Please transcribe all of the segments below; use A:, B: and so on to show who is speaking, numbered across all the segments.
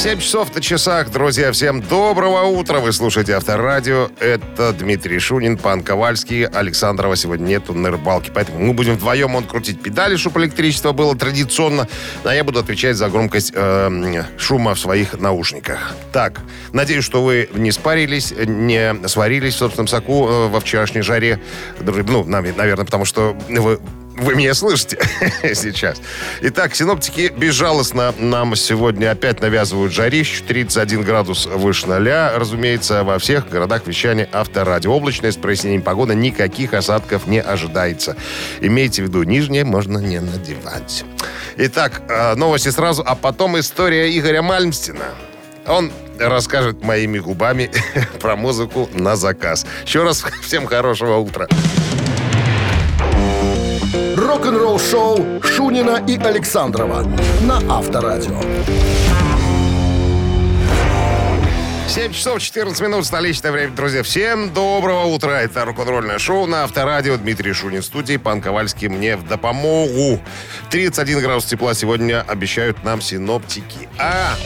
A: 7 часов на часах, друзья. Всем доброго утра. Вы слушаете Авторадио. Это Дмитрий Шунин, Пан Ковальский. Александрова сегодня нету на рыбалке. Поэтому мы будем вдвоем он крутить педали, чтобы электричество было традиционно. А я буду отвечать за громкость э, шума в своих наушниках. Так, надеюсь, что вы не спарились, не сварились в собственном соку э, во вчерашней жаре. Ну, наверное, потому что вы вы меня слышите сейчас. Итак, синоптики безжалостно нам сегодня опять навязывают жарищу. 31 градус выше ноля. Разумеется, во всех городах вещания авторадио. Облачная с прояснением погоды. Никаких осадков не ожидается. Имейте в виду, нижнее можно не надевать. Итак, э, новости сразу, а потом история Игоря Мальмстина. Он расскажет моими губами про музыку на заказ. Еще раз всем хорошего утра
B: рок-н-ролл шоу Шунина и Александрова на Авторадио.
A: 7 часов 14 минут, столичное время, друзья. Всем доброго утра. Это рок-н-ролльное шоу на Авторадио. Дмитрий Шунин в студии. Пан Ковальский мне в допомогу. 31 градус тепла сегодня обещают нам синоптики. А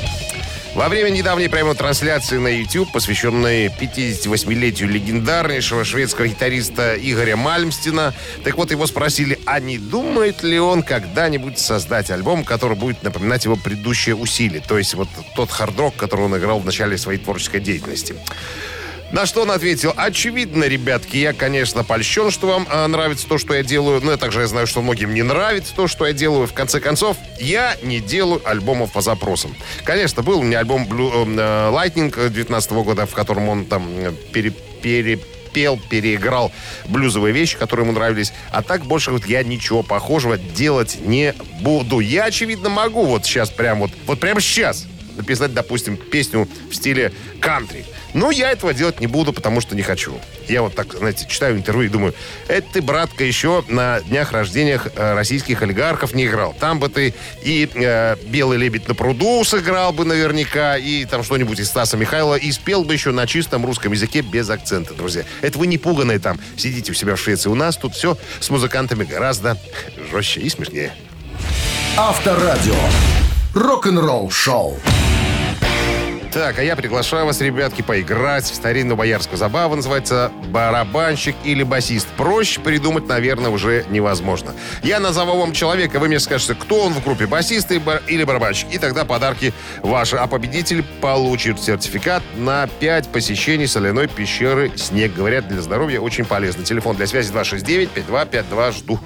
A: во время недавней прямой трансляции на YouTube, посвященной 58-летию легендарнейшего шведского гитариста Игоря Мальмстина, так вот его спросили, а не думает ли он когда-нибудь создать альбом, который будет напоминать его предыдущие усилия, то есть вот тот хард-рок, который он играл в начале своей творческой деятельности. На что он ответил, очевидно, ребятки, я, конечно, польщен, что вам э, нравится то, что я делаю, но я также я знаю, что многим не нравится то, что я делаю. В конце концов, я не делаю альбомов по запросам. Конечно, был у меня альбом Blue, э, Lightning 19 года, в котором он там э, пере, пере, пел, переиграл блюзовые вещи, которые ему нравились. А так больше вот я ничего похожего делать не буду. Я, очевидно, могу вот сейчас прям вот, вот прямо сейчас написать, допустим, песню в стиле кантри. Но я этого делать не буду, потому что не хочу. Я вот так, знаете, читаю интервью и думаю, это ты, братка, еще на днях рождения э, российских олигархов не играл. Там бы ты и э, «Белый лебедь на пруду» сыграл бы наверняка, и там что-нибудь из Стаса Михайлова, и спел бы еще на чистом русском языке без акцента, друзья. Это вы не пуганые там, сидите у себя в Швеции. У нас тут все с музыкантами гораздо жестче и смешнее.
B: Авторадио. Рок-н-ролл шоу.
A: Так, а я приглашаю вас, ребятки, поиграть в старинную боярскую забаву. Называется барабанщик или басист. Проще придумать, наверное, уже невозможно. Я назову вам человека, вы мне скажете, кто он в группе, басист или барабанщик. И тогда подарки ваши. А победитель получит сертификат на 5 посещений соляной пещеры «Снег». Говорят, для здоровья очень полезно. Телефон для связи 269-5252. Жду.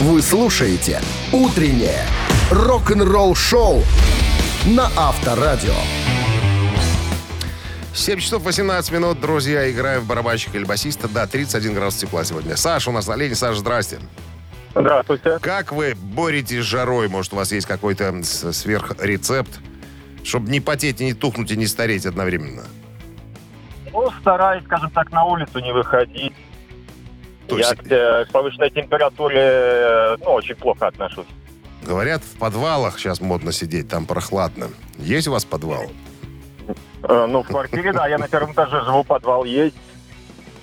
B: Вы слушаете «Утреннее рок-н-ролл-шоу» на Авторадио.
A: 7 часов 18 минут, друзья. Играем в барабанщика или басиста. Да, 31 градус тепла сегодня. Саша у нас на линии. Саша, здрасте.
C: Здравствуйте.
A: Как вы боретесь с жарой? Может, у вас есть какой-то сверхрецепт? Чтобы не потеть, и не тухнуть, и не стареть одновременно.
C: Ну, стараюсь, скажем так, на улицу не выходить. То есть... Я к повышенной температуре э, ну, очень плохо отношусь.
A: Говорят, в подвалах сейчас модно сидеть, там прохладно. Есть у вас подвал?
C: Э, ну, в квартире, да, я на первом этаже живу, подвал есть.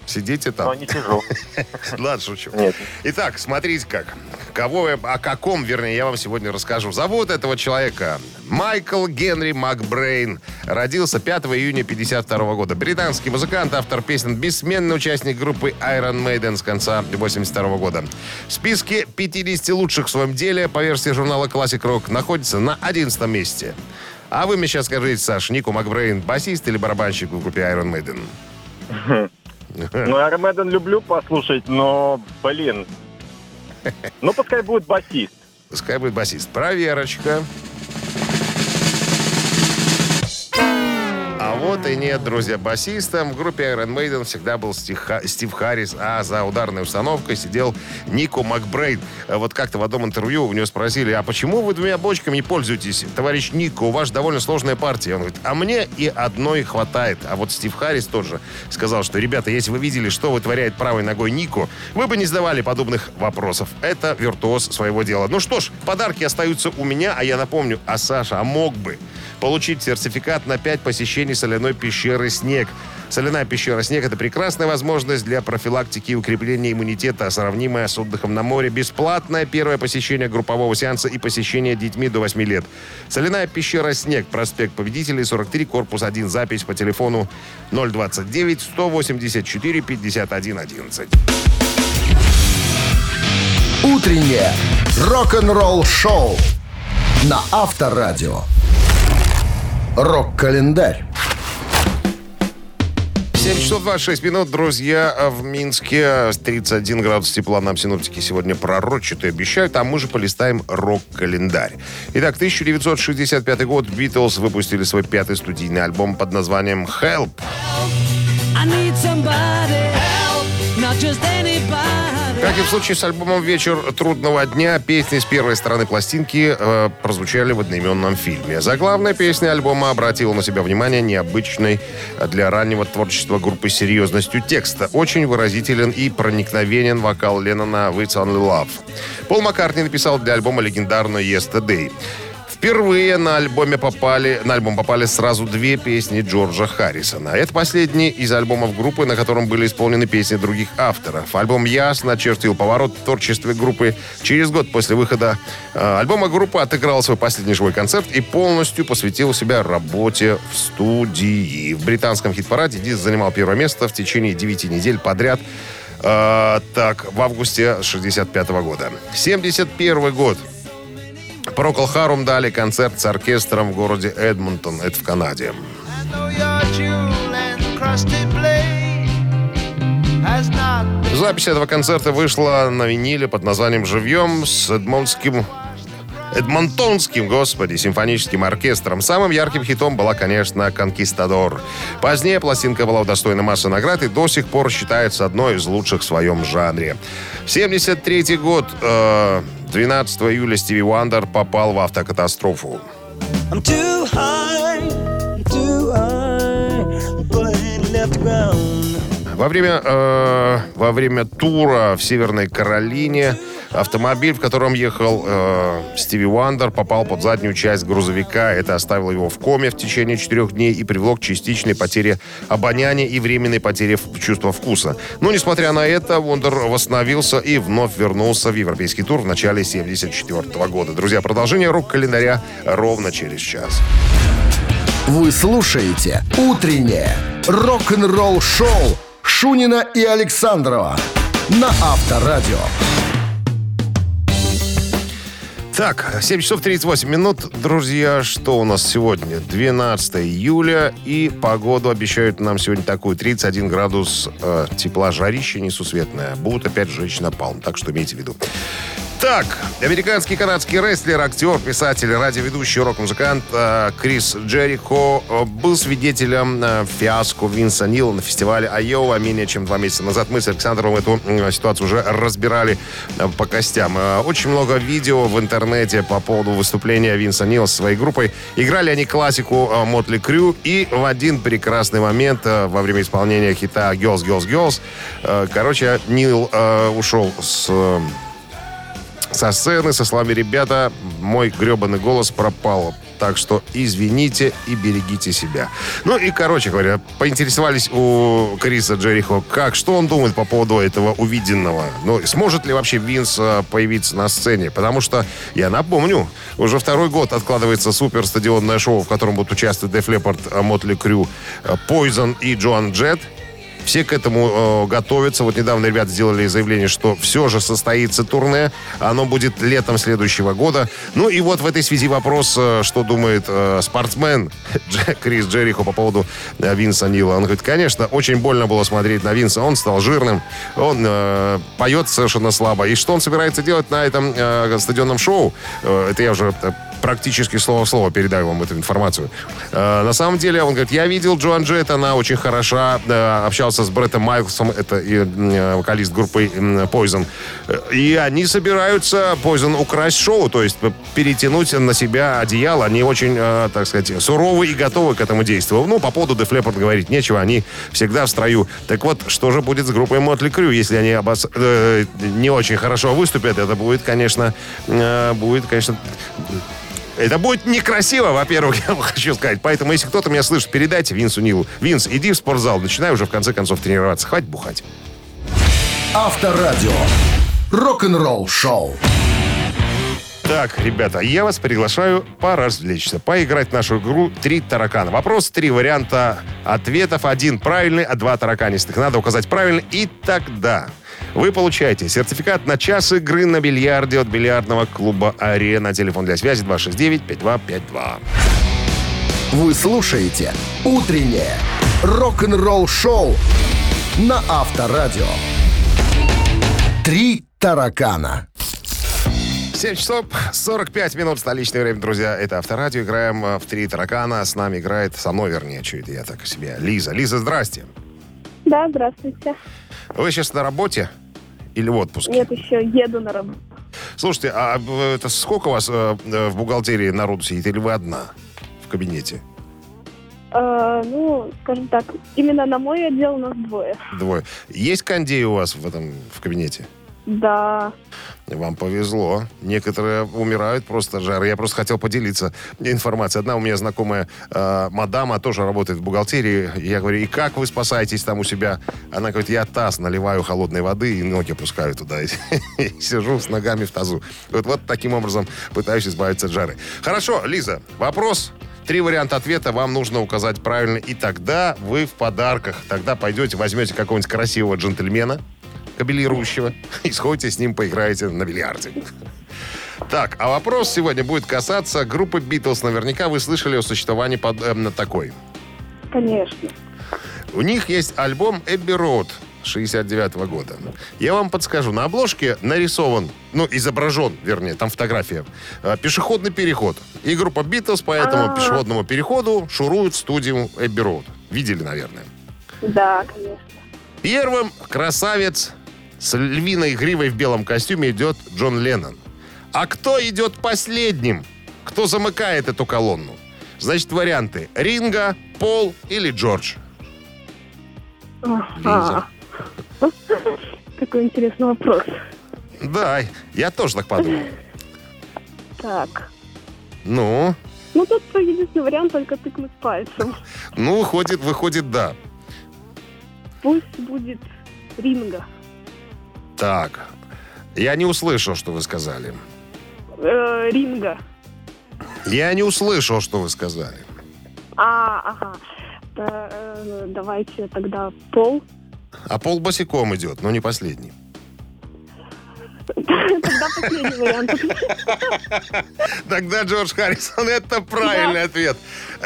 A: Сидите там?
C: Но не сижу.
A: Ладно, шучу. Нет. Итак, смотрите как. Кого, о каком, вернее, я вам сегодня расскажу. Зовут этого человека Майкл Генри Макбрейн. Родился 5 июня 52 года. Британский музыкант, автор песен, бессменный участник группы Iron Maiden с конца 82 года. В списке 50 лучших в своем деле по версии журнала Classic Rock находится на 11 месте. А вы мне сейчас скажите, Саш, Нику Макбрейн басист или барабанщик в группе Iron Maiden?
C: Ну, Армеден люблю послушать, но, блин, ну, пускай будет басист.
A: Пускай будет басист. Проверочка. Вот и нет, друзья. Басистом в группе Iron Maiden всегда был Стив Харрис, а за ударной установкой сидел Нико Макбрейд. Вот как-то в одном интервью у него спросили, а почему вы двумя бочками не пользуетесь, товарищ Нико? У вас довольно сложная партия. Он говорит, а мне и одной хватает. А вот Стив Харрис тоже сказал, что, ребята, если вы видели, что вытворяет правой ногой Нико, вы бы не задавали подобных вопросов. Это виртуоз своего дела. Ну что ж, подарки остаются у меня, а я напомню, а Саша, а мог бы получить сертификат на 5 посещений соляной пещеры «Снег». Соляная пещера «Снег» — это прекрасная возможность для профилактики и укрепления иммунитета, сравнимая с отдыхом на море. Бесплатное первое посещение группового сеанса и посещение детьми до 8 лет. Соляная пещера «Снег», проспект Победителей, 43, корпус 1, запись по телефону 029 184 51 11.
B: Утреннее рок-н-ролл-шоу на Авторадио. Рок-календарь.
A: 7 часов 26 минут, друзья, в Минске 31 градус тепла нам синоптики сегодня пророчат и обещают, а мы же полистаем рок-календарь. Итак, 1965 год Битлз выпустили свой пятый студийный альбом под названием «Help». I need somebody help, not just anybody. Как и в случае с альбомом «Вечер трудного дня», песни с первой стороны пластинки э, прозвучали в одноименном фильме. Заглавная песня альбома обратила на себя внимание необычной для раннего творчества группы серьезностью текста. Очень выразителен и проникновенен вокал Леннона «It's Only Love». Пол Маккартни написал для альбома легендарную «Yesterday». Впервые на альбоме попали, на альбом попали сразу две песни Джорджа Харрисона. Это последний из альбомов группы, на котором были исполнены песни других авторов. Альбом ясно очертил поворот в творчестве группы. Через год после выхода э, альбома группа отыграла свой последний живой концерт и полностью посвятила себя работе в студии. В британском хит-параде диск занимал первое место в течение 9 недель подряд. Э, так, в августе 65 года. 71 год. Прокол Харум дали концерт с оркестром в городе Эдмонтон, это в Канаде. Запись этого концерта вышла на виниле под названием «Живьем» с Эдмонтским Эдмонтонским, господи, симфоническим оркестром. Самым ярким хитом была, конечно, «Конкистадор». Позднее пластинка была удостоена массы наград и до сих пор считается одной из лучших в своем жанре. 73 год. Э, 12 июля Стиви Уандер попал в автокатастрофу. Во время, э, во время тура в Северной Каролине Автомобиль, в котором ехал э, Стиви Уандер, попал под заднюю часть грузовика. Это оставило его в коме в течение четырех дней и привело к частичной потере обоняния и временной потере чувства вкуса. Но, несмотря на это, Уандер восстановился и вновь вернулся в европейский тур в начале 1974 года. Друзья, продолжение рок-календаря ровно через час.
B: Вы слушаете «Утреннее рок-н-ролл-шоу» Шунина и Александрова на Авторадио.
A: Так, 7 часов 38 минут. Друзья, что у нас сегодня? 12 июля. И погоду обещают нам сегодня такую. 31 градус э, тепла, жарище несусветное. Будут опять жечь напалм. Так что имейте в виду. Так, американский канадский рестлер, актер, писатель, радиоведущий, рок-музыкант э, Крис Джерихо э, был свидетелем э, фиаско Винса Нила на фестивале Айова менее чем два месяца назад. Мы с Александром эту ситуацию уже разбирали по костям. Очень много видео в интернете по поводу выступления Винса Нила со своей группой. Играли они классику Мотли Крю, и в один прекрасный момент во время исполнения хита «Girls, Girls, Girls» короче, Нил ушел с со сцены со словами «Ребята, мой гребаный голос пропал». Так что извините и берегите себя. Ну и, короче говоря, поинтересовались у Криса Джерихо, как, что он думает по поводу этого увиденного. Ну, сможет ли вообще Винс э, появиться на сцене? Потому что, я напомню, уже второй год откладывается суперстадионное шоу, в котором будут участвовать Деф Леппорт, Мотли Крю, Пойзон и Джоан Джет. Все к этому э, готовятся. Вот недавно ребята сделали заявление, что все же состоится турне. Оно будет летом следующего года. Ну и вот в этой связи вопрос, э, что думает э, спортсмен Крис Джерихо по поводу э, Винса Нила. Он говорит, конечно, очень больно было смотреть на Винса. Он стал жирным, он э, поет совершенно слабо. И что он собирается делать на этом э, стадионном шоу? Э, это я уже э, практически слово в слово передаю вам эту информацию. Э, на самом деле, он говорит, я видел Джоан Джет, она очень хороша, э, общался с Бреттом Майклсом, это и, э, вокалист группы э, Poison. И они собираются Poison украсть шоу, то есть перетянуть на себя одеяло. Они очень, э, так сказать, суровы и готовы к этому действию. Ну, по поводу Def Leppard говорить нечего, они всегда в строю. Так вот, что же будет с группой Motley Crue, если они обос... э, не очень хорошо выступят? Это будет, конечно, э, будет, конечно, Это будет некрасиво, во-первых, я хочу сказать. Поэтому, если кто-то меня слышит, передайте Винсу Нилу. Винс, иди в спортзал, начинай уже в конце концов тренироваться. Хватит бухать.
B: Авторадио. Рок-н-ролл шоу.
A: Так, ребята, я вас приглашаю поразвлечься, поиграть в нашу игру «Три таракана». Вопрос, три варианта ответов. Один правильный, а два тараканистых. Надо указать правильно, и тогда вы получаете сертификат на час игры на бильярде от бильярдного клуба «Арена». Телефон для связи 269-5252.
B: Вы слушаете «Утреннее рок-н-ролл-шоу» на Авторадио. «Три таракана».
A: 7 часов 45 минут столичное время, друзья. Это Авторадио. Играем э, в «Три таракана». С нами играет, со мной, вернее, что это я так себе, Лиза. Лиза, здрасте.
D: Да, здравствуйте.
A: Вы сейчас на работе или в отпуске?
D: Нет, еще еду на работу.
A: Слушайте, а это сколько у вас э, э, в бухгалтерии народу сидит? Или вы одна в кабинете?
D: Э, ну, скажем так, именно на мой отдел у нас двое.
A: Двое. Есть кондей у вас в этом в кабинете?
D: Да.
A: Вам повезло. Некоторые умирают просто жары. Я просто хотел поделиться информацией. Одна у меня знакомая э, мадама тоже работает в бухгалтерии. Я говорю, и как вы спасаетесь там у себя? Она говорит, я таз наливаю холодной воды и ноги опускаю туда. Сижу с ногами в тазу. Вот таким образом пытаюсь избавиться от жары. Хорошо, Лиза, вопрос Три варианта ответа вам нужно указать правильно, и тогда вы в подарках. Тогда пойдете, возьмете какого-нибудь красивого джентльмена, кабелирующего, и сходите с ним поиграете на бильярде. Так, а вопрос сегодня будет касаться группы Битлз. Наверняка вы слышали о существовании под, э, такой.
D: Конечно.
A: У них есть альбом «Эбби Роуд» 69 -го года. Я вам подскажу. На обложке нарисован, ну, изображен, вернее, там фотография, э, пешеходный переход. И группа Битлз по этому
D: А-а-а.
A: пешеходному переходу шурует студию «Эбби Роуд». Видели, наверное.
D: Да, конечно.
A: Первым красавец с львиной гривой в белом костюме идет Джон Леннон. А кто идет последним? Кто замыкает эту колонну? Значит, варианты. Ринга, Пол или Джордж?
D: Ага. Какой интересный вопрос.
A: Да, я тоже так подумал.
D: Так.
A: Ну,
D: Ну, тут единственный вариант только тыкнуть пальцем.
A: ну, выходит, выходит, да.
D: Пусть будет ринга.
A: Так, я не услышал, что вы сказали.
D: Э, ринга.
A: Я не услышал, что вы сказали.
D: А, ага. Да, э, давайте тогда пол.
A: А Пол босиком идет, но не последний.
D: Тогда последний вариант.
A: Тогда Джордж Харрисон это правильный ответ.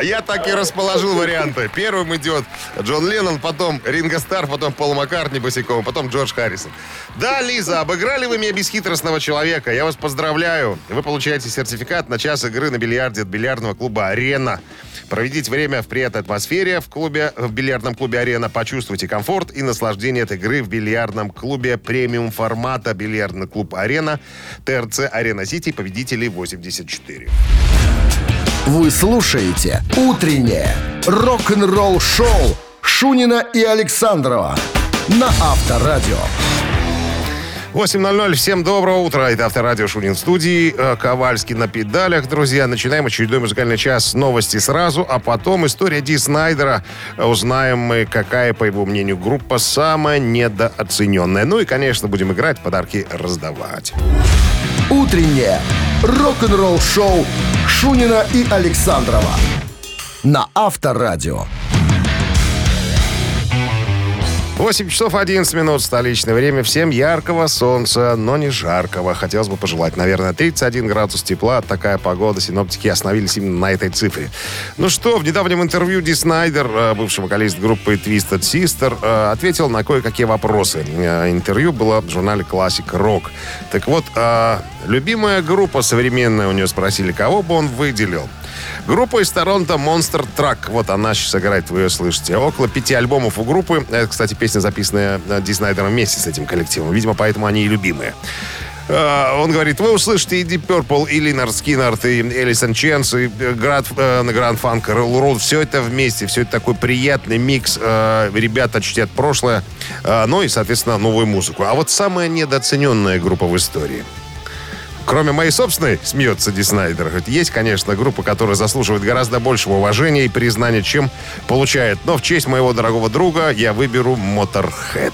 A: Я так и расположил варианты. Первым идет Джон Леннон, потом Ринго Стар, потом Пол Маккартни босиком, потом Джордж Харрисон. Да, Лиза, обыграли вы меня бесхитростного человека. Я вас поздравляю. Вы получаете сертификат на час игры на бильярде от бильярдного клуба «Арена». Проведите время в приятной атмосфере в клубе, в бильярдном клубе «Арена». Почувствуйте комфорт и наслаждение от игры в бильярдном клубе премиум формата «Бильярдный клуб «Арена». ТРЦ «Арена Сити» победители 84.
B: Вы слушаете «Утреннее рок-н-ролл-шоу» Шунина и Александрова на Авторадио.
A: 8.00. Всем доброго утра. Это Авторадио Шунин в студии. Э, Ковальский на педалях, друзья. Начинаем очередной музыкальный час. Новости сразу, а потом история Ди Снайдера. Узнаем мы, какая, по его мнению, группа самая недооцененная. Ну и, конечно, будем играть, подарки раздавать.
B: «Утреннее рок-н-ролл-шоу» Шунина и Александрова на Авторадио.
A: 8 часов 11 минут столичное время. Всем яркого солнца, но не жаркого. Хотелось бы пожелать, наверное, 31 градус тепла. Такая погода. Синоптики остановились именно на этой цифре. Ну что, в недавнем интервью Ди Снайдер, э, бывший вокалист группы Twisted Sister, э, ответил на кое-какие вопросы. Э, Интервью было в журнале Classic Rock. Так вот, любимая группа современная у него спросили, кого бы он выделил. Группа из Торонто Monster Truck. Вот она сейчас играет, вы ее слышите. Около пяти альбомов у группы. Это, кстати, песня, записанная э, Ди Снайдером вместе с этим коллективом. Видимо, поэтому они и любимые. Э, Он говорит, вы услышите и Deep Purple, и Линар Скиннард, и Элисон Ченс, и Град, э, Гранд Фанк, Ролл Все это вместе, все это такой приятный микс. Э, Ребята чтят прошлое, э, ну и, соответственно, новую музыку. А вот самая недооцененная группа в истории. Кроме моей собственной, смеется Ди Снайдер, есть, конечно, группа, которая заслуживает гораздо большего уважения и признания, чем получает. Но в честь моего дорогого друга я выберу Motorhead.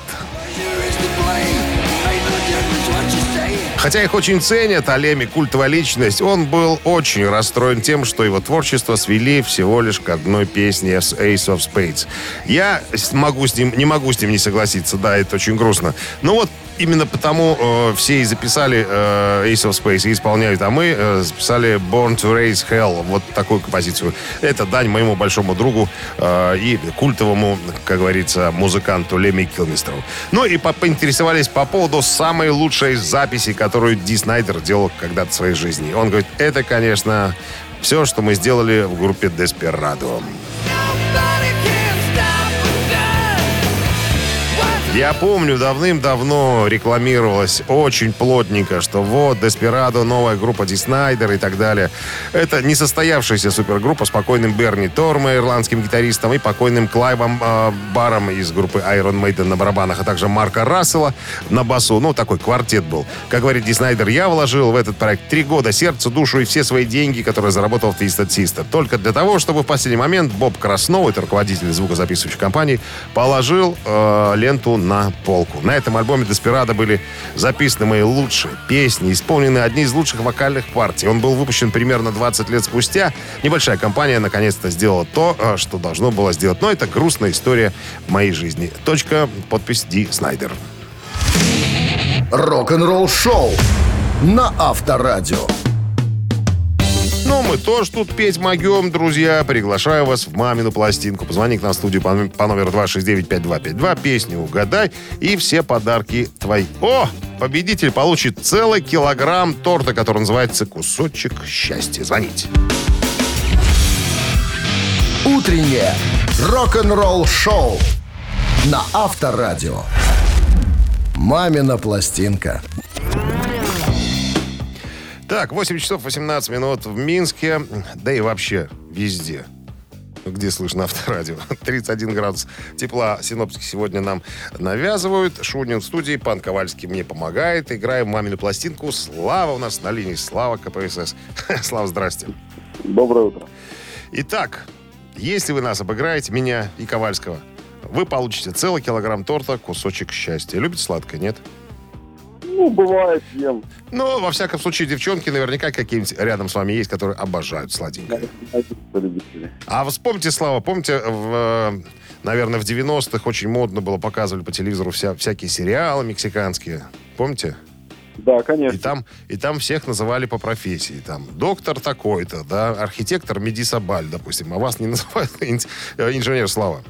A: Хотя их очень ценят, а Леми культовая личность, он был очень расстроен тем, что его творчество свели всего лишь к одной песне с Ace of Spades. Я могу с ним, не могу с ним не согласиться, да, это очень грустно. Но вот именно потому э, все и записали э, Ace of Space и исполняют, а мы э, записали Born to Raise Hell, вот такую композицию. Это дань моему большому другу э, и культовому, как говорится, музыканту Леми Килмистеру. Ну и по поинтересовались по поводу самой лучшей записи, которую Ди Снайдер делал когда-то в своей жизни. Он говорит, это, конечно, все, что мы сделали в группе Desperado. Я помню, давным-давно рекламировалось очень плотненько, что вот, Деспирадо, новая группа Ди Снайдер и так далее. Это несостоявшаяся супергруппа с покойным Берни Тормо, ирландским гитаристом, и покойным Клайвом э, Баром из группы Iron Maiden на барабанах, а также Марка Рассела на басу. Ну, такой квартет был. Как говорит Ди Снайдер, я вложил в этот проект три года сердце, душу и все свои деньги, которые заработал в Twisted Sister. Только для того, чтобы в последний момент Боб Краснов, это руководитель звукозаписывающей компании, положил э, ленту на полку. На этом альбоме Деспирадо были записаны мои лучшие песни, исполнены одни из лучших вокальных партий. Он был выпущен примерно 20 лет спустя. Небольшая компания наконец-то сделала то, э, что должно было сделать. Но это грустная история моей жизни. Точка, подпись Ди Снайдер.
B: Рок-н-ролл шоу на Авторадио.
A: Мы тоже тут петь могем, друзья. Приглашаю вас в мамину пластинку. Позвони к нам в студию по, по номеру 269-5252. Песню угадай, и все подарки твои. О! Победитель получит целый килограмм торта, который называется «Кусочек счастья». Звоните.
B: Утреннее рок-н-ролл шоу на Авторадио. Мамина пластинка.
A: Так, 8 часов 18 минут в Минске, да и вообще везде где слышно авторадио. 31 градус тепла синоптики сегодня нам навязывают. Шунин в студии, пан Ковальский мне помогает. Играем мамину пластинку. Слава у нас на линии. Слава КПСС. Слава, здрасте.
E: Доброе утро.
A: Итак, если вы нас обыграете, меня и Ковальского, вы получите целый килограмм торта, кусочек счастья. Любите сладкое, нет?
E: Ну, бывает, ем.
A: Ну, во всяком случае, девчонки наверняка какие-нибудь рядом с вами есть, которые обожают сладенькое. А вспомните, Слава, помните, в, наверное, в 90-х очень модно было, показывали по телевизору вся, всякие сериалы мексиканские. Помните?
E: Да, конечно.
A: И там, и там всех называли по профессии. Там доктор такой-то, да, архитектор Медисабаль, допустим. А вас не называют инженер Слава.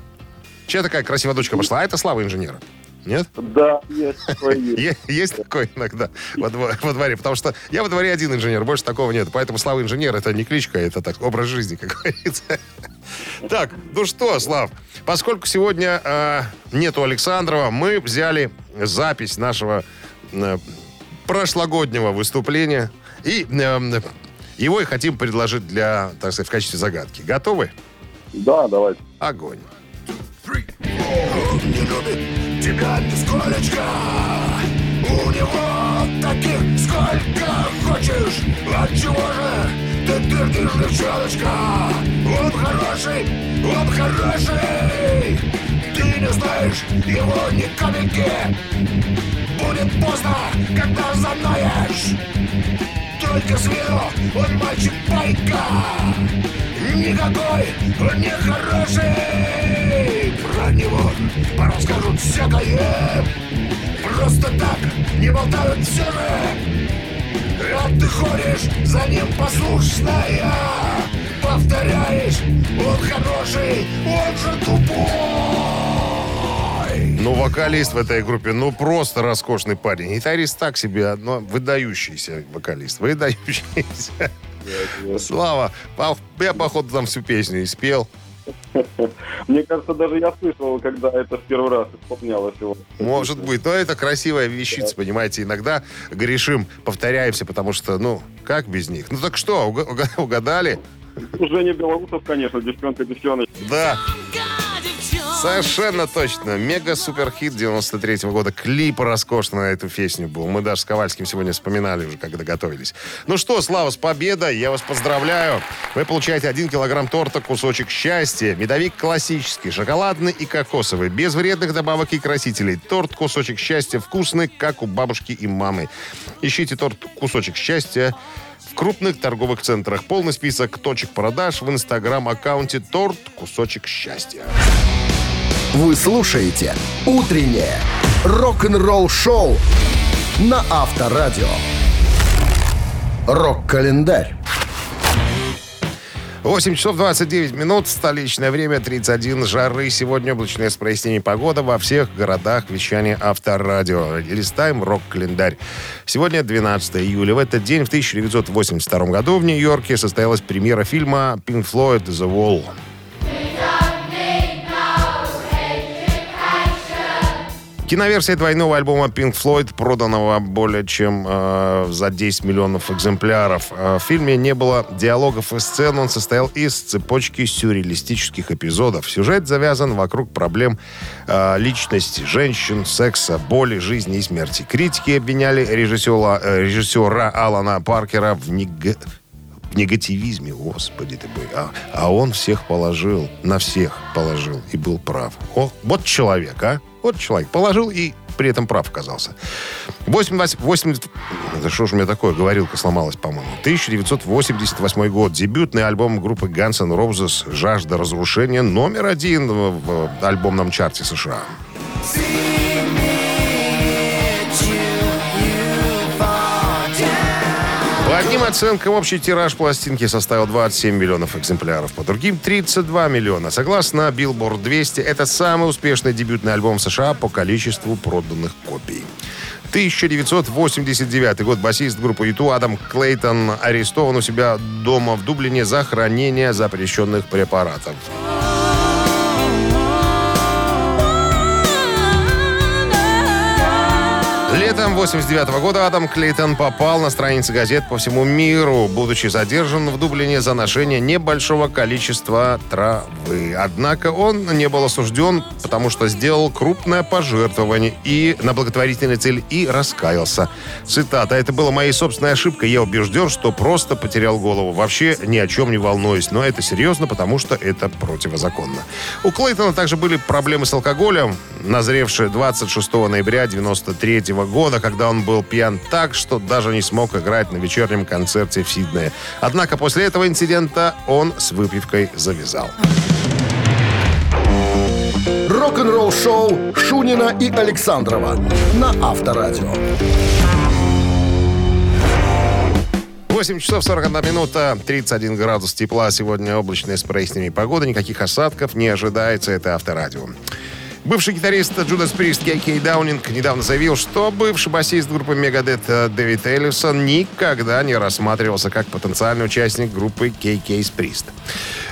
A: Чья такая красивая дочка пошла? А это Слава инженера. Нет?
E: Да, есть такое есть.
A: Есть такое иногда во, во дворе. Потому что я во дворе один инженер, больше такого нет. Поэтому Слава инженер это не кличка, это так образ жизни, как говорится. Так, ну что, Слав, поскольку сегодня э, нету Александрова, мы взяли запись нашего э, прошлогоднего выступления и э, его и хотим предложить для, так сказать, в качестве загадки. Готовы?
E: Да, давайте.
A: Огонь.
F: Он не любит тебя нисколечко У него таких сколько хочешь. Отчего же ты твердишь, девчоночка? Он хороший, он хороший. Ты не знаешь его ни капельки. Будет поздно, когда знаешь Только с виду он мальчик пайка Никакой он не хороший Про него расскажут всякое Просто так не болтают все же А ты ходишь за ним послушная Повторяешь, он хороший, он же тупой
A: Ну, вокалист в этой группе, ну, просто роскошный парень. Гитарист так себе, но выдающийся вокалист. Выдающийся. Слава, я, походу, там всю песню и спел.
E: Мне кажется, даже я слышал, когда это в первый раз исполнялось его.
A: Может быть, но это красивая вещица, понимаете. Иногда грешим, повторяемся, потому что, ну, как без них? Ну так что, угадали?
E: Женя Белоусов, конечно, девчонка, девчоночка.
A: Да. Совершенно точно. Мега-суперхит 93-го года. Клип роскошный на эту песню был. Мы даже с Ковальским сегодня вспоминали уже, когда готовились. Ну что, Слава, с победой. Я вас поздравляю. Вы получаете 1 килограмм торта «Кусочек счастья». Медовик классический, шоколадный и кокосовый. Без вредных добавок и красителей. Торт «Кусочек счастья» вкусный, как у бабушки и мамы. Ищите торт «Кусочек счастья» в крупных торговых центрах. Полный список точек продаж в инстаграм-аккаунте «Торт. Кусочек счастья».
B: Вы слушаете «Утреннее рок-н-ролл-шоу» на Авторадио. Рок-календарь.
A: 8 часов 29 минут, столичное время, 31 жары. Сегодня облачное с прояснением погода во всех городах вещания Авторадио. Листаем рок-календарь. Сегодня 12 июля. В этот день, в 1982 году, в Нью-Йорке состоялась премьера фильма Pink Floyd «The Wall». Киноверсия двойного альбома Pink Floyd, проданного более чем э, за 10 миллионов экземпляров. Э, в фильме не было диалогов и сцен, он состоял из цепочки сюрреалистических эпизодов. Сюжет завязан вокруг проблем э, личности женщин, секса, боли, жизни и смерти. Критики обвиняли режиссера, э, режиссера Алана Паркера в нег негативизме, господи ты мой. А, а он всех положил, на всех положил и был прав. О, вот человек, а? Вот человек положил и при этом прав оказался. 80, 80, да что ж у меня такое, говорилка сломалась, по-моему. 1988 год. Дебютный альбом группы Guns N' Roses «Жажда разрушения» номер один в альбомном чарте США. Одним оценкам общий тираж пластинки составил 27 миллионов экземпляров, по другим 32 миллиона. Согласно Billboard 200, это самый успешный дебютный альбом США по количеству проданных копий. 1989 год. Басист группы юту Адам Клейтон арестован у себя дома в Дублине за хранение запрещенных препаратов. Летом 89 года Адам Клейтон попал на страницы газет по всему миру, будучи задержан в Дублине за ношение небольшого количества травы. Однако он не был осужден, потому что сделал крупное пожертвование и на благотворительную цель и раскаялся. Цитата. «Это была моей собственной ошибкой. Я убежден, что просто потерял голову. Вообще ни о чем не волнуюсь. Но это серьезно, потому что это противозаконно». У Клейтона также были проблемы с алкоголем, назревшие 26 ноября 93 года, когда он был пьян так, что даже не смог играть на вечернем концерте в Сиднее. Однако после этого инцидента он с выпивкой завязал.
B: Рок-н-ролл-шоу Шунина и Александрова на Авторадио.
A: 8 часов 41 минута, 31 градус тепла. Сегодня облачная с прояснениями погода. Никаких осадков не ожидается. Это Авторадио. Бывший гитарист Джудас Прист Кей Кей Даунинг недавно заявил, что бывший басист группы Мегадет Дэвид Эллисон никогда не рассматривался как потенциальный участник группы Кей Кейс Прист.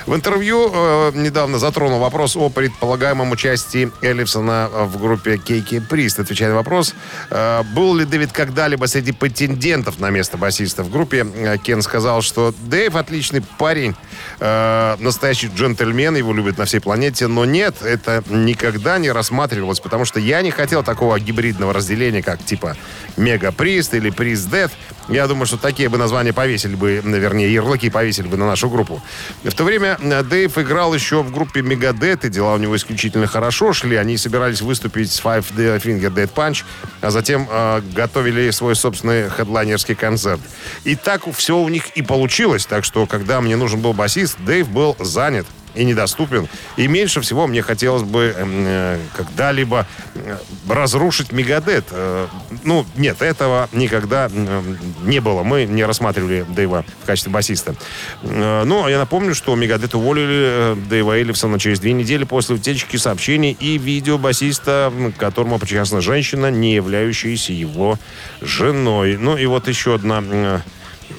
A: В интервью э, недавно затронул вопрос о предполагаемом участии Эллифсона в группе Кейки Прист. Отвечая на вопрос, э, был ли Дэвид когда-либо среди претендентов на место басиста в группе, э, Кен сказал, что Дэйв отличный парень, э, настоящий джентльмен, его любят на всей планете, но нет, это никогда не рассматривалось, потому что я не хотел такого гибридного разделения, как типа Мега Прист или Прист Дэд. Я думаю, что такие бы названия повесили бы, вернее, ярлыки повесили бы на нашу группу. В то время э, Дэйв играл еще в группе Мегадет, и дела у него исключительно хорошо шли. Они собирались выступить с Five Finger Dead Punch, а затем э, готовили свой собственный хедлайнерский концерт. И так все у них и получилось. Так что, когда мне нужен был басист, Дэйв был занят и недоступен. И меньше всего мне хотелось бы э, когда-либо э, разрушить Мегадет. Э, ну, нет, этого никогда э, не было. Мы не рассматривали Дэйва в качестве басиста. Э, ну, я напомню, что Мегадет уволили э, Дэйва Эллифсона через две недели после утечки сообщений и видео басиста, которому причастна женщина, не являющаяся его женой. Ну, и вот еще одна... Э,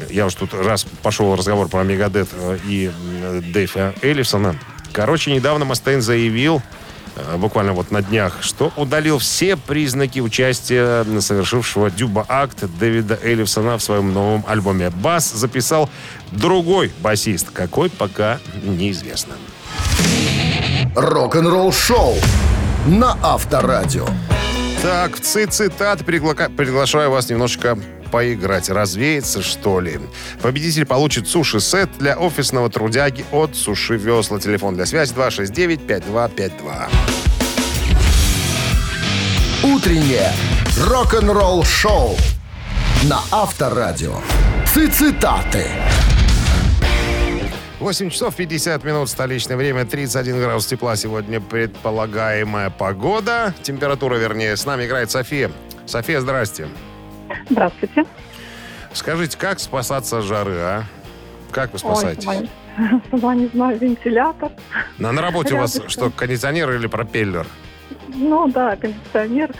A: я уж тут раз пошел разговор про Мегадет э, и э, Дэйва Эллифсона. Короче, недавно Мастейн заявил, э, буквально вот на днях, что удалил все признаки участия совершившего дюба-акт Дэвида Эллифсона в своем новом альбоме. Бас записал другой басист. Какой, пока неизвестно.
B: Рок-н-ролл шоу на Авторадио.
A: Так, в цитат пригла- приглашаю вас немножечко поиграть, развеяться, что ли. Победитель получит суши-сет для офисного трудяги от Суши Весла. Телефон для связи 269-5252.
B: Утреннее рок-н-ролл шоу на Авторадио. Цитаты.
A: 8 часов 50 минут, столичное время, 31 градус тепла сегодня предполагаемая погода. Температура, вернее, с нами играет София. София, здрасте.
G: Здравствуйте.
A: Скажите, как спасаться от жары, а? Как вы спасаетесь?
G: Ой, сама, сама не знаю, вентилятор.
A: На, на работе у вас что, кондиционер или пропеллер?
G: Ну да, кондиционер.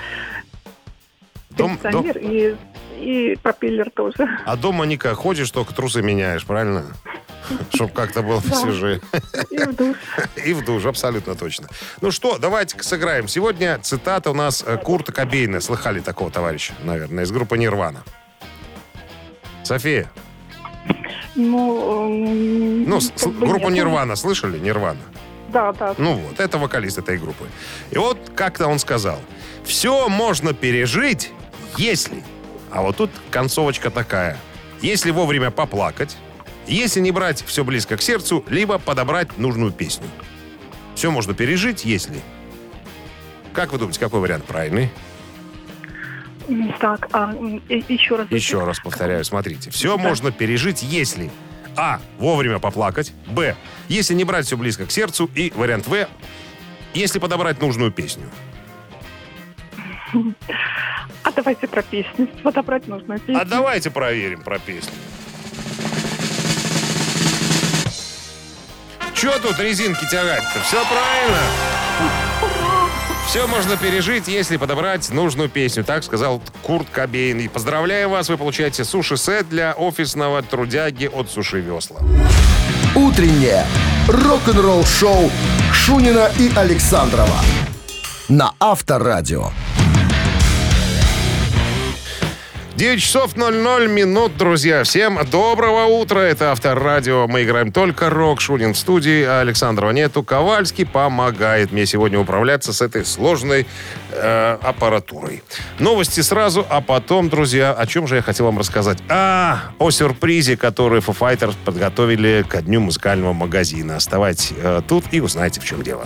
A: Дом-
G: кондиционер и, и пропеллер тоже.
A: А дома никак ходишь, только трусы меняешь, правильно? Чтоб как-то было посвежее.
G: И в душ.
A: И в душ, абсолютно точно. Ну что, давайте сыграем. Сегодня цитата у нас э, Курта Кобейна. Слыхали такого товарища, наверное, из группы «Нирвана». София,
G: Ну, м,
A: ну, с- группу. «Нирвана» слышали? «Нирвана».
G: Да, да.
A: Ну вот, это вокалист этой группы. И вот как-то он сказал, все можно пережить, если... А вот тут концовочка такая. Если вовремя поплакать, если не брать все близко к сердцу, либо подобрать нужную песню. Все можно пережить, если... Как вы думаете, какой вариант правильный?
G: Так, а, еще раз.
A: Еще раз повторяю, смотрите. Все можно пережить, если... А. Вовремя поплакать. Б. Если не брать все близко к сердцу. И вариант В. Если подобрать нужную песню.
G: А давайте про песню. Подобрать нужно песню.
A: А давайте проверим про песню. Че тут резинки тягать-то? Все правильно. Все можно пережить, если подобрать нужную песню. Так сказал Курт Кобейн. И поздравляю вас, вы получаете суши-сет для офисного трудяги от Суши Весла.
B: Утреннее рок-н-ролл шоу Шунина и Александрова на Авторадио.
A: 9 часов 00 минут, друзья. Всем доброго утра. Это Авторадио. Мы играем только рок. Шунин в студии, а Александрова нету. Ковальский помогает мне сегодня управляться с этой сложной э, аппаратурой. Новости сразу, а потом, друзья, о чем же я хотел вам рассказать? А, о сюрпризе, который Foo Fighters подготовили ко дню музыкального магазина. Оставайтесь э, тут и узнаете, в чем дело.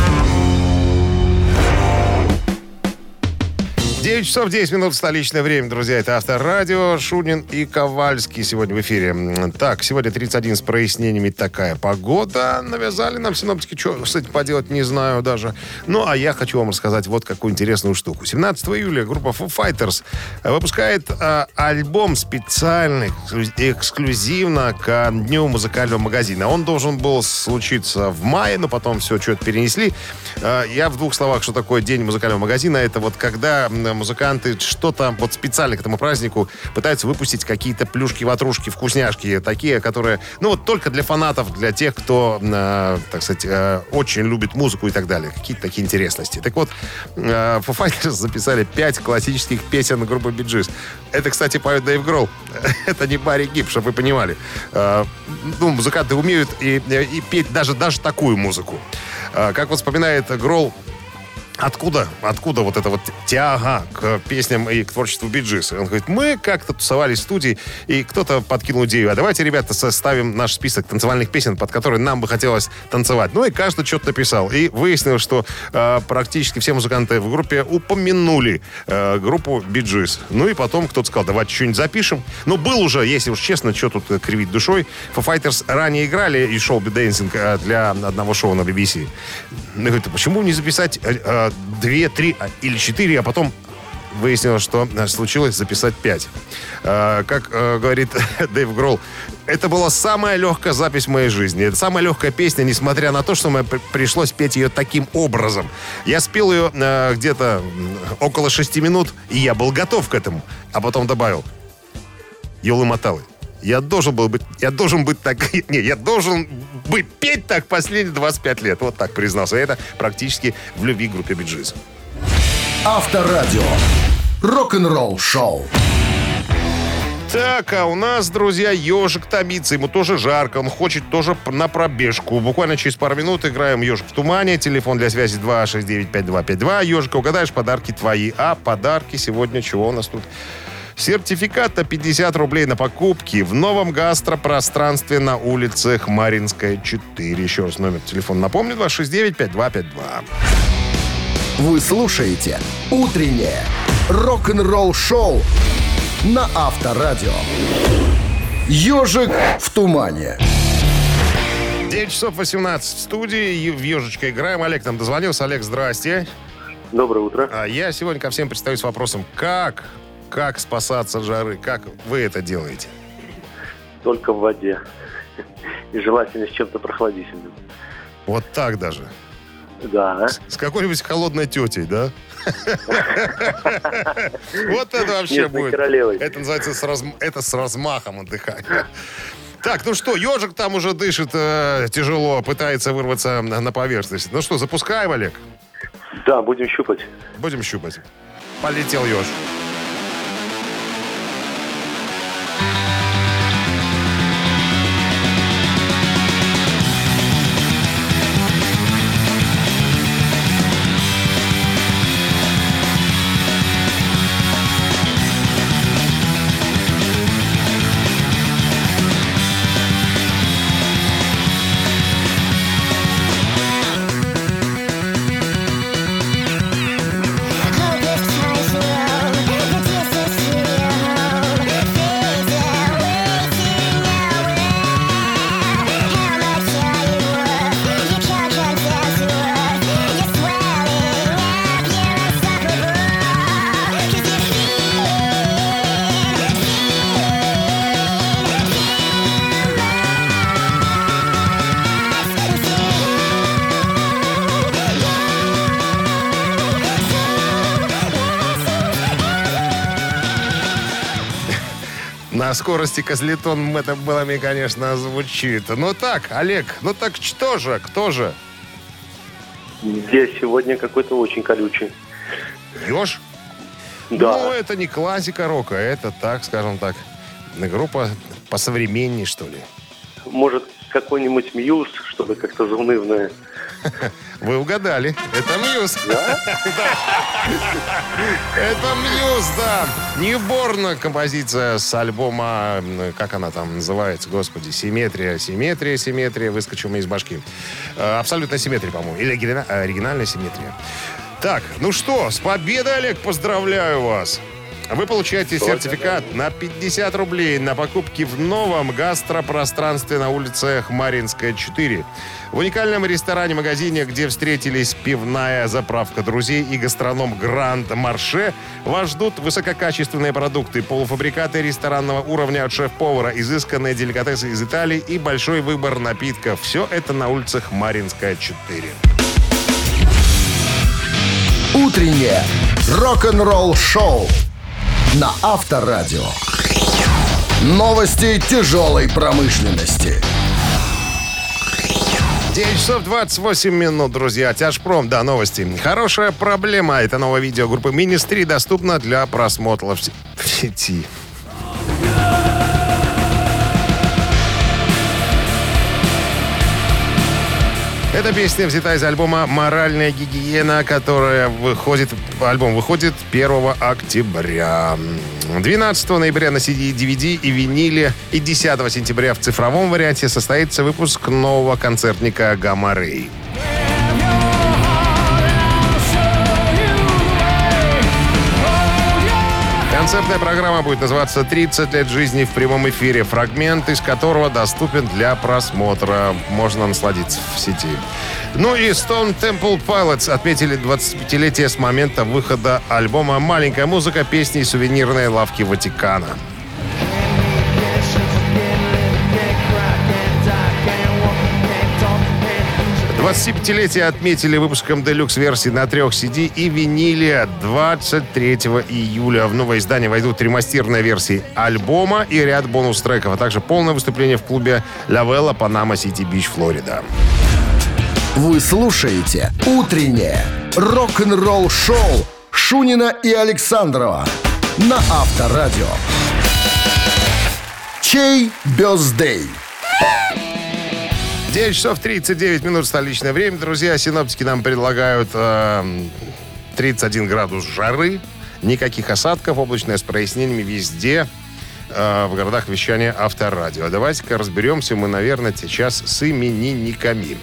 A: 9 часов 10 минут столичное время, друзья. Это Авторадио, Шунин и Ковальский сегодня в эфире. Так, сегодня 31 с прояснениями такая погода. Навязали нам синоптики. Что с этим поделать, не знаю даже. Ну, а я хочу вам рассказать вот какую интересную штуку. 17 июля группа Foo Fighters э, выпускает э, альбом специально, эксклю- эксклюзивно к Дню музыкального магазина. Он должен был случиться в мае, но потом все что-то перенесли. Э, Я в двух словах, что такое День музыкального магазина. Это вот когда музыканты что-то вот специально к этому празднику пытаются выпустить какие-то плюшки, ватрушки, вкусняшки, такие, которые, ну вот только для фанатов, для тех, кто, э, так сказать, э, очень любит музыку и так далее. Какие-то такие интересности. Так вот, э, Foo Fighters записали пять классических песен группы Gees. Это, кстати, поет Дэйв Гролл. Это не Барри Гиб, чтобы вы понимали. Э, ну, музыканты умеют и, и петь даже, даже такую музыку. Э, как вот вспоминает Грол, Откуда, откуда вот эта вот тяга к песням и к творчеству Bee Gees? Он говорит, мы как-то тусовались в студии, и кто-то подкинул идею, а давайте, ребята, составим наш список танцевальных песен, под которые нам бы хотелось танцевать. Ну и каждый что-то написал. И выяснилось, что э, практически все музыканты в группе упомянули э, группу Bee Gees. Ну и потом кто-то сказал, давайте что-нибудь запишем. Ну, был уже, если уж честно, что тут э, кривить душой. Foo Fighters ранее играли и Би Dancing э, для одного шоу на BBC. Ну, говорит, «А почему не записать э, э, две, три а, или четыре, а потом выяснилось, что э, случилось записать пять. Э, как э, говорит Дэйв Гролл, это была самая легкая запись в моей жизни. Это самая легкая песня, несмотря на то, что мне при- пришлось петь ее таким образом. Я спел ее где-то около шести минут, и я был готов к этому. А потом добавил, Ёлы Маталы. Я должен был быть, я должен быть так, не, я должен быть петь так последние 25 лет. Вот так признался. Это практически в любви группе Биджиз.
B: Авторадио. Рок-н-ролл шоу.
A: Так, а у нас, друзья, ежик томится. Ему тоже жарко. Он хочет тоже на пробежку. Буквально через пару минут играем ежик в тумане. Телефон для связи 269-5252. Ежика угадаешь, подарки твои. А подарки сегодня чего у нас тут? Сертификат на 50 рублей на покупки в новом гастропространстве на улице Хмаринская, 4. Еще раз номер телефона напомню, 269-5252.
B: Вы слушаете «Утреннее рок-н-ролл-шоу» на Авторадио. «Ежик в тумане».
A: 9 часов 18 в студии. В ежечка играем. Олег нам дозвонился. Олег, здрасте.
E: Доброе утро.
A: А я сегодня ко всем предстаю с вопросом, как, как спасаться от жары? Как вы это делаете?
E: Только в воде. И желательно с чем-то прохладительным.
A: Вот так даже.
E: Да.
A: С какой-нибудь холодной тетей, да? Вот это вообще будет. Это называется с это с размахом отдыхания. Так, ну что, ежик там уже дышит э, тяжело, пытается вырваться на на поверхность. Ну что, запускаем, Олег?
E: Да, будем щупать.
A: Будем щупать. Полетел еж. На скорости козлетон это было, конечно, звучит. Ну так, Олег, ну так что же, кто же?
E: Здесь сегодня какой-то очень колючий.
A: Еж?
E: Да.
A: Ну, это не классика рока, это так, скажем так, группа посовременней, что ли.
E: Может, какой-нибудь Мьюз, чтобы как-то заунывное.
A: Вы угадали. Это Мьюз.
E: Да?
A: Это Мьюз, да. Ньюборн композиция с альбома, как она там называется, господи, Симметрия, Симметрия, Симметрия, выскочил мне из башки. Э, Абсолютная симметрия, по-моему. Или оригина- оригинальная симметрия. Так, ну что, с победой, Олег, поздравляю вас. Вы получаете сертификат на 50 рублей на покупки в новом гастропространстве на улице Хмаринская, 4. В уникальном ресторане-магазине, где встретились пивная заправка друзей и гастроном Гранд Марше, вас ждут высококачественные продукты, полуфабрикаты ресторанного уровня от шеф-повара, изысканные деликатесы из Италии и большой выбор напитков. Все это на улице Хмаринская, 4.
B: «Утреннее рок-н-ролл-шоу» на Авторадио. Новости тяжелой промышленности.
A: 9 часов 28 минут, друзья. Тяжпром, да, новости. Хорошая проблема. Это новое видео группы Министри доступно для просмотра в сети. Эта песня взята из альбома «Моральная гигиена», которая выходит, альбом выходит 1 октября. 12 ноября на CD, DVD и виниле и 10 сентября в цифровом варианте состоится выпуск нового концертника «Гамма Концертная программа будет называться «30 лет жизни в прямом эфире», фрагмент из которого доступен для просмотра. Можно насладиться в сети. Ну и Stone Temple Pilots отметили 25-летие с момента выхода альбома «Маленькая музыка. Песни из сувенирной лавки Ватикана». 25-летие отметили выпуском делюкс-версии на трех CD и виниле 23 июля. В новое издание войдут ремастирные версии альбома и ряд бонус-треков, а также полное выступление в клубе Лавелла Панама Сити Бич, Флорида.
B: Вы слушаете «Утреннее рок-н-ролл-шоу» Шунина и Александрова на Авторадио. Чей бездей?
A: 9 часов 39 минут столичное время. Друзья, синоптики нам предлагают э, 31 градус жары, никаких осадков, облачное с прояснениями везде э, в городах вещания Авторадио. Давайте-ка разберемся мы, наверное, сейчас с именинниками.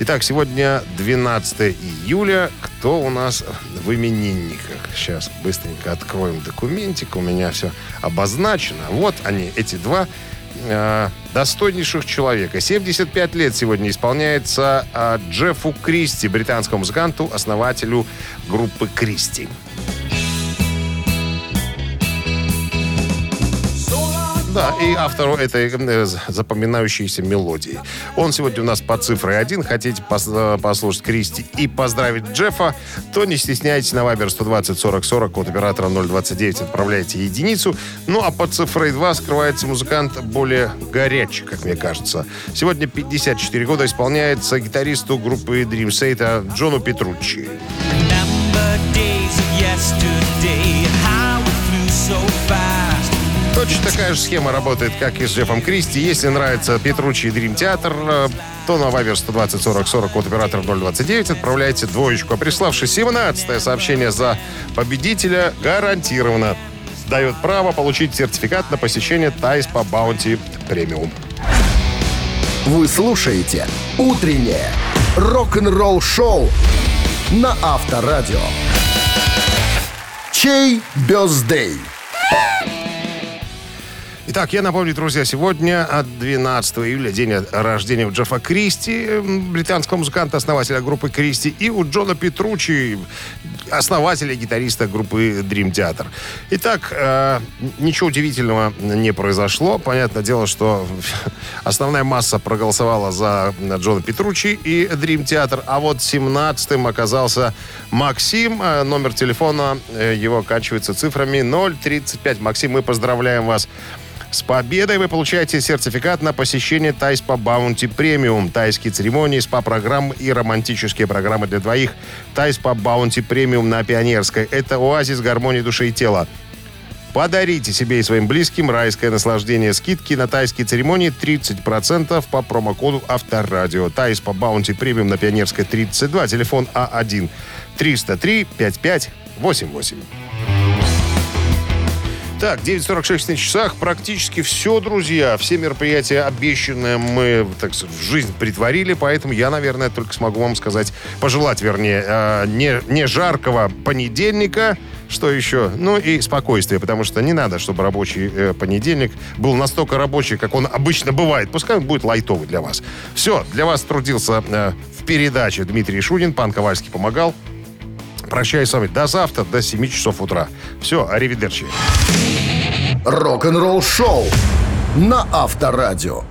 A: Итак, сегодня 12 июля. Кто у нас в именинниках? Сейчас быстренько откроем документик. У меня все обозначено. Вот они, эти два э, достойнейших человека. 75 лет сегодня исполняется э, Джеффу Кристи, британскому музыканту, основателю группы Кристи. Да, и автору этой э, запоминающейся мелодии. Он сегодня у нас по цифре один. Хотите пос- э, послушать Кристи и поздравить Джеффа, то не стесняйтесь на Вайбер 120 40 40, код оператора 029, отправляйте единицу. Ну, а под цифрой 2 скрывается музыкант более горячий, как мне кажется. Сегодня 54 года исполняется гитаристу группы Dream State Джону Петруччи.
H: Remember days of yesterday, how we flew so fast.
A: Точно такая же схема работает, как и с Джеффом Кристи. Если нравится Петруччи и Dream Theater, э, то на Viber 120 40 40 код оператор 029 отправляйте двоечку. А приславший 17 сообщение за победителя гарантированно дает право получить сертификат на посещение Тай-спа Bounty Premium.
B: Вы слушаете «Утреннее рок-н-ролл-шоу» на Авторадио. Чей бездей?
A: Итак, я напомню, друзья, сегодня от 12 июля день рождения у Джеффа Кристи, британского музыканта, основателя группы Кристи, и у Джона Петручи, основателя гитариста группы Dream Theater. Итак, э, ничего удивительного не произошло. Понятное дело, что основная масса проголосовала за Джона Петручи и Dream Theater, а вот 17-м оказался Максим. Э, Номер телефона э, его оканчивается цифрами 035. Максим, мы поздравляем вас с победой вы получаете сертификат на посещение Тай-спа Bounty Premium. Тайские церемонии, СПА-программы и романтические программы для двоих. Тай-спа Bounty Premium на Пионерской. Это оазис гармонии души и тела. Подарите себе и своим близким райское наслаждение. Скидки на тайские церемонии 30% по промокоду Авторадио. Тай-спа Bounty Premium на Пионерской 32. Телефон А1 303 5588. Так, 9.46 на часах. Практически все, друзья. Все мероприятия обещанные мы, так в жизнь притворили. Поэтому я, наверное, только смогу вам сказать, пожелать, вернее, э, не, не жаркого понедельника, что еще? Ну и спокойствие, потому что не надо, чтобы рабочий э, понедельник был настолько рабочий, как он обычно бывает. Пускай он будет лайтовый для вас. Все, для вас трудился э, в передаче Дмитрий Шунин, пан Ковальский помогал. Прощаюсь с вами до завтра, до 7 часов утра. Все, аривидерчи.
B: Рок-н-ролл-шоу на Авторадио.